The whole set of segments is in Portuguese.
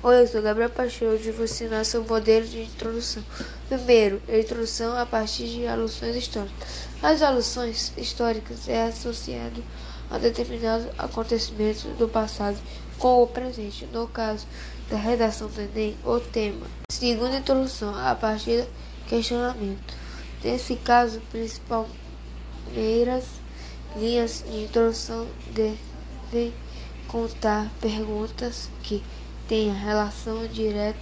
Oi, eu sou Gabriel Pacheco, hoje vou ensinar seu modelo de introdução. Primeiro, a introdução a partir de alusões históricas. As alusões históricas é associado a determinados acontecimentos do passado com o presente. No caso da redação do Enem, o tema. Segunda introdução, a partir do questionamento. Nesse caso, principal primeiras linhas de introdução devem contar perguntas que tenha relação direta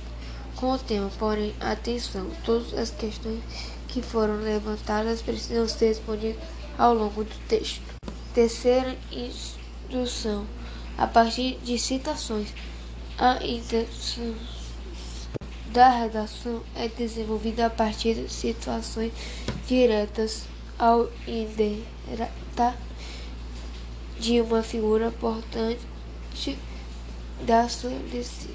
com o tema. Porém, atenção, todas as questões que foram levantadas precisam ser respondidas ao longo do texto. Terceira instrução, a partir de citações. A intenção da redação é desenvolvida a partir de situações diretas ao indireta de uma figura importante da sociedade.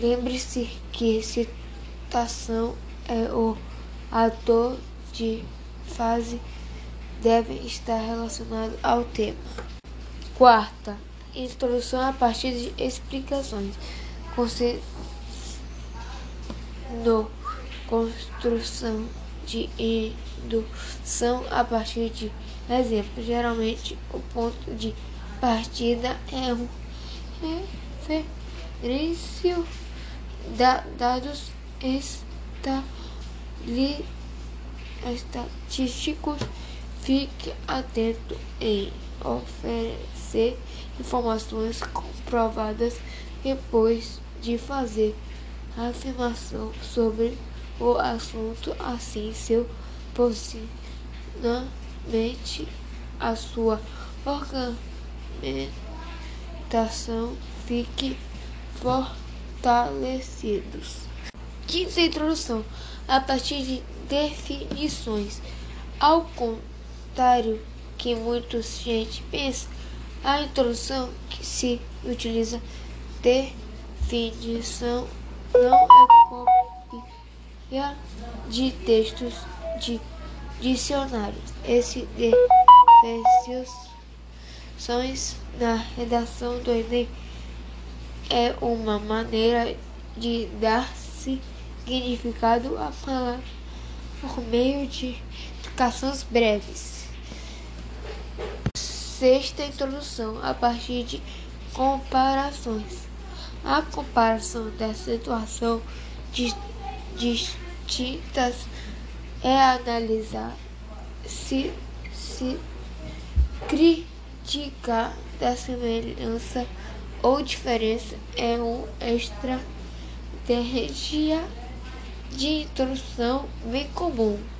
Lembre-se que citação é o ator de fase deve estar relacionado ao tema. Quarta, introdução a partir de explicações. No construção de indução a partir de exemplos. Geralmente, o ponto de partida é um referência da dados estatísticos. Fique atento em oferecer informações comprovadas depois de fazer a afirmação sobre o assunto, assim seu posicionamento, a sua organização argumentação fique fortalecidos. Quinta introdução, a partir de definições. Ao contrário que muita gente pensa, a introdução que se utiliza definição não é cópia de textos de dicionários. Esse definições na redação do Enem é uma maneira de dar significado à palavra por meio de explicações breves. Sexta introdução, a partir de comparações. A comparação da situação de distintas é analisar se se cria dica da semelhança ou diferença é uma estratégia de introdução bem comum.